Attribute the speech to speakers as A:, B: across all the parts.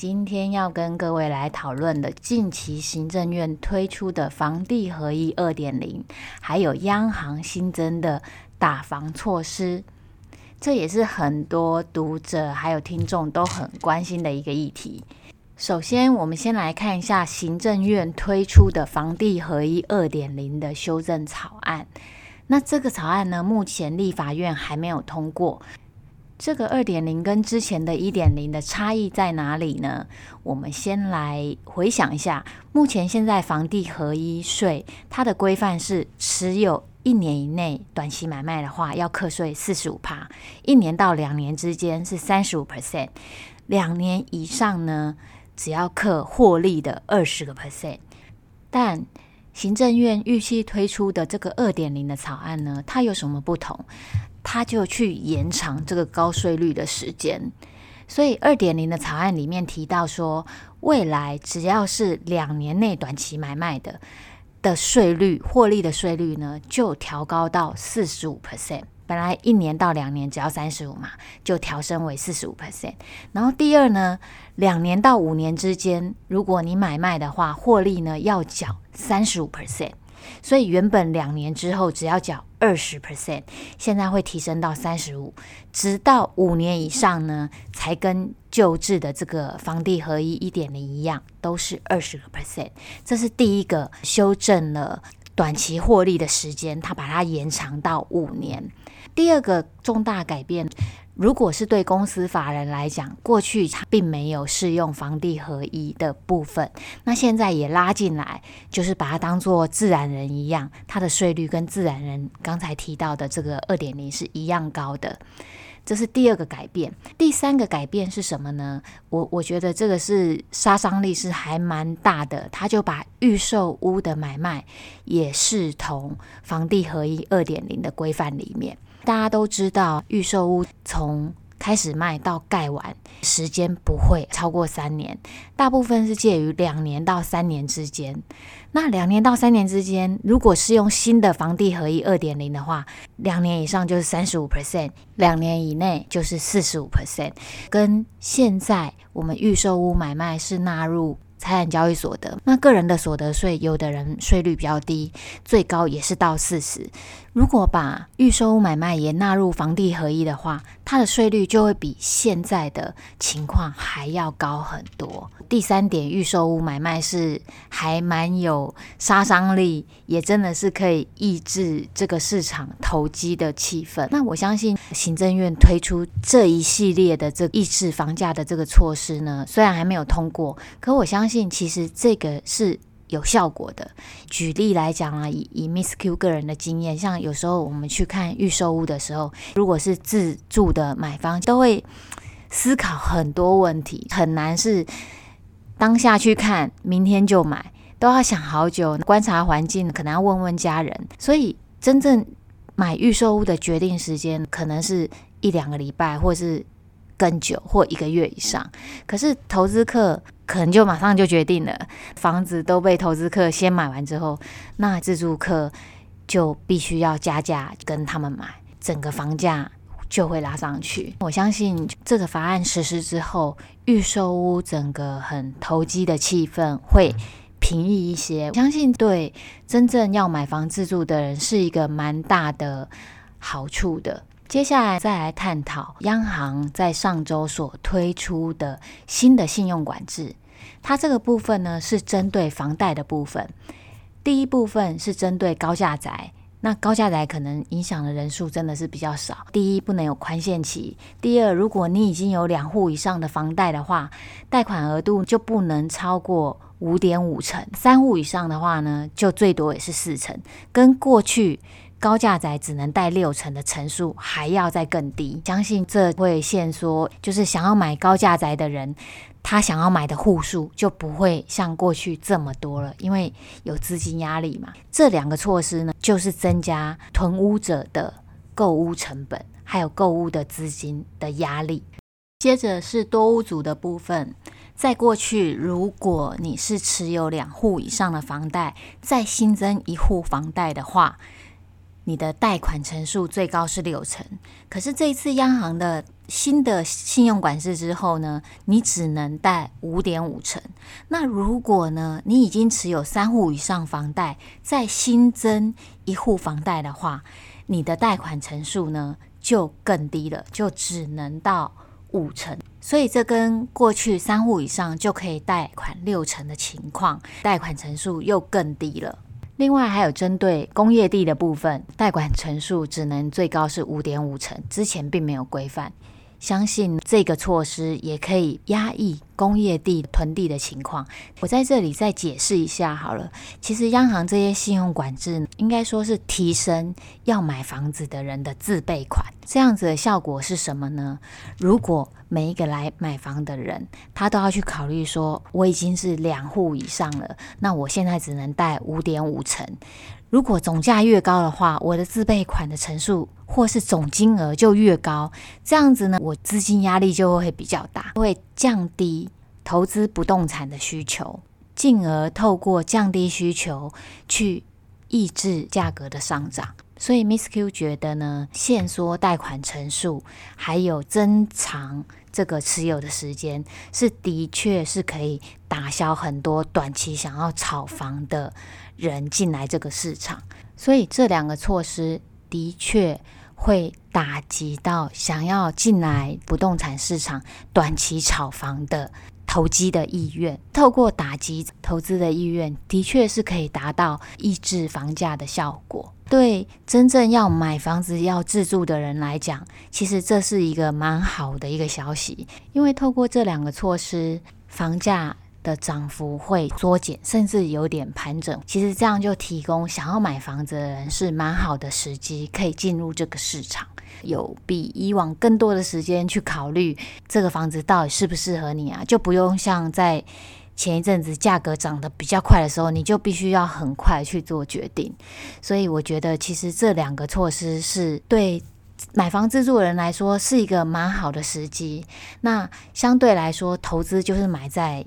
A: 今天要跟各位来讨论的，近期行政院推出的房地合一二点零，还有央行新增的打房措施，这也是很多读者还有听众都很关心的一个议题。首先，我们先来看一下行政院推出的房地合一二点零的修正草案。那这个草案呢，目前立法院还没有通过。这个二点零跟之前的一点零的差异在哪里呢？我们先来回想一下，目前现在房地合一税它的规范是持有一年以内短期买卖的话，要课税四十五趴；一年到两年之间是三十五 percent；两年以上呢，只要课获利的二十个 percent。但行政院预期推出的这个二点零的草案呢，它有什么不同？他就去延长这个高税率的时间，所以二点零的草案里面提到说，未来只要是两年内短期买卖的的税率，获利的税率呢，就调高到四十五 percent。本来一年到两年只要三十五嘛，就调升为四十五 percent。然后第二呢，两年到五年之间，如果你买卖的话，获利呢要缴三十五 percent。所以原本两年之后只要缴二十 percent，现在会提升到三十五，直到五年以上呢，才跟旧制的这个房地合一一点零一样，都是二十个 percent。这是第一个修正了短期获利的时间，它把它延长到五年。第二个重大改变。如果是对公司法人来讲，过去它并没有适用房地合一的部分，那现在也拉进来，就是把它当做自然人一样，它的税率跟自然人刚才提到的这个二点零是一样高的，这是第二个改变。第三个改变是什么呢？我我觉得这个是杀伤力是还蛮大的，他就把预售屋的买卖也视同房地合一二点零的规范里面。大家都知道，预售屋从开始卖到盖完，时间不会超过三年，大部分是介于两年到三年之间。那两年到三年之间，如果是用新的房地合一二点零的话，两年以上就是三十五 percent，两年以内就是四十五 percent。跟现在我们预售屋买卖是纳入。财产交易所得，那个人的所得税，有的人税率比较低，最高也是到四十。如果把预售屋买卖也纳入房地合一的话，它的税率就会比现在的情况还要高很多。第三点，预售屋买卖是还蛮有杀伤力，也真的是可以抑制这个市场投机的气氛。那我相信行政院推出这一系列的这抑制房价的这个措施呢，虽然还没有通过，可我相信其实这个是。有效果的。举例来讲啊，以以 Miss Q 个人的经验，像有时候我们去看预售屋的时候，如果是自住的买方，都会思考很多问题，很难是当下去看，明天就买，都要想好久，观察环境，可能要问问家人。所以真正买预售屋的决定时间，可能是一两个礼拜，或是更久，或一个月以上。可是投资客。可能就马上就决定了，房子都被投资客先买完之后，那自住客就必须要加价跟他们买，整个房价就会拉上去。我相信这个法案实施之后，预售屋整个很投机的气氛会平抑一些。我相信对真正要买房自住的人是一个蛮大的好处的。接下来再来探讨央行在上周所推出的新的信用管制。它这个部分呢，是针对房贷的部分。第一部分是针对高价宅，那高价宅可能影响的人数真的是比较少。第一，不能有宽限期；第二，如果你已经有两户以上的房贷的话，贷款额度就不能超过五点五成；三户以上的话呢，就最多也是四成。跟过去高价宅只能贷六成的成数还要再更低。相信这会限缩，就是想要买高价宅的人，他想要买的户数就不会像过去这么多了，因为有资金压力嘛。这两个措施呢，就是增加囤屋者的购屋成本，还有购屋的资金的压力。接着是多屋组的部分，在过去，如果你是持有两户以上的房贷，再新增一户房贷的话，你的贷款成数最高是六成。可是这一次央行的新的信用管制之后呢，你只能贷五点五成。那如果呢，你已经持有三户以上房贷，再新增一户房贷的话，你的贷款成数呢就更低了，就只能到。五成，所以这跟过去三户以上就可以贷款六成的情况，贷款成数又更低了。另外还有针对工业地的部分，贷款成数只能最高是五点五成，之前并没有规范。相信这个措施也可以压抑工业地囤地的情况。我在这里再解释一下好了。其实央行这些信用管制，应该说是提升要买房子的人的自备款。这样子的效果是什么呢？如果每一个来买房的人，他都要去考虑说，我已经是两户以上了，那我现在只能贷五点五成。如果总价越高的话，我的自备款的成数或是总金额就越高，这样子呢，我资金压力就会比较大，会降低投资不动产的需求，进而透过降低需求去抑制价格的上涨。所以，Miss Q 觉得呢，限缩贷款成数，还有增长这个持有的时间，是的确是可以打消很多短期想要炒房的人进来这个市场，所以这两个措施的确会打击到想要进来不动产市场短期炒房的投机的意愿。透过打击投资的意愿，的确是可以达到抑制房价的效果。对真正要买房子要自住的人来讲，其实这是一个蛮好的一个消息，因为透过这两个措施，房价。的涨幅会缩减，甚至有点盘整。其实这样就提供想要买房子的人是蛮好的时机，可以进入这个市场，有比以往更多的时间去考虑这个房子到底适不适合你啊，就不用像在前一阵子价格涨得比较快的时候，你就必须要很快去做决定。所以我觉得，其实这两个措施是对买房自住人来说是一个蛮好的时机。那相对来说，投资就是买在。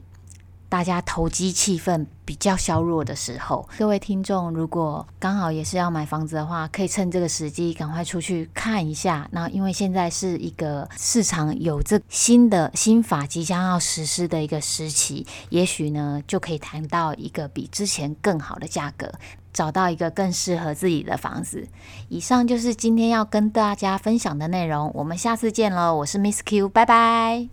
A: 大家投机气氛比较削弱的时候，各位听众如果刚好也是要买房子的话，可以趁这个时机赶快出去看一下。那因为现在是一个市场有这新的新法即将要实施的一个时期，也许呢就可以谈到一个比之前更好的价格，找到一个更适合自己的房子。以上就是今天要跟大家分享的内容，我们下次见喽！我是 Miss Q，拜拜。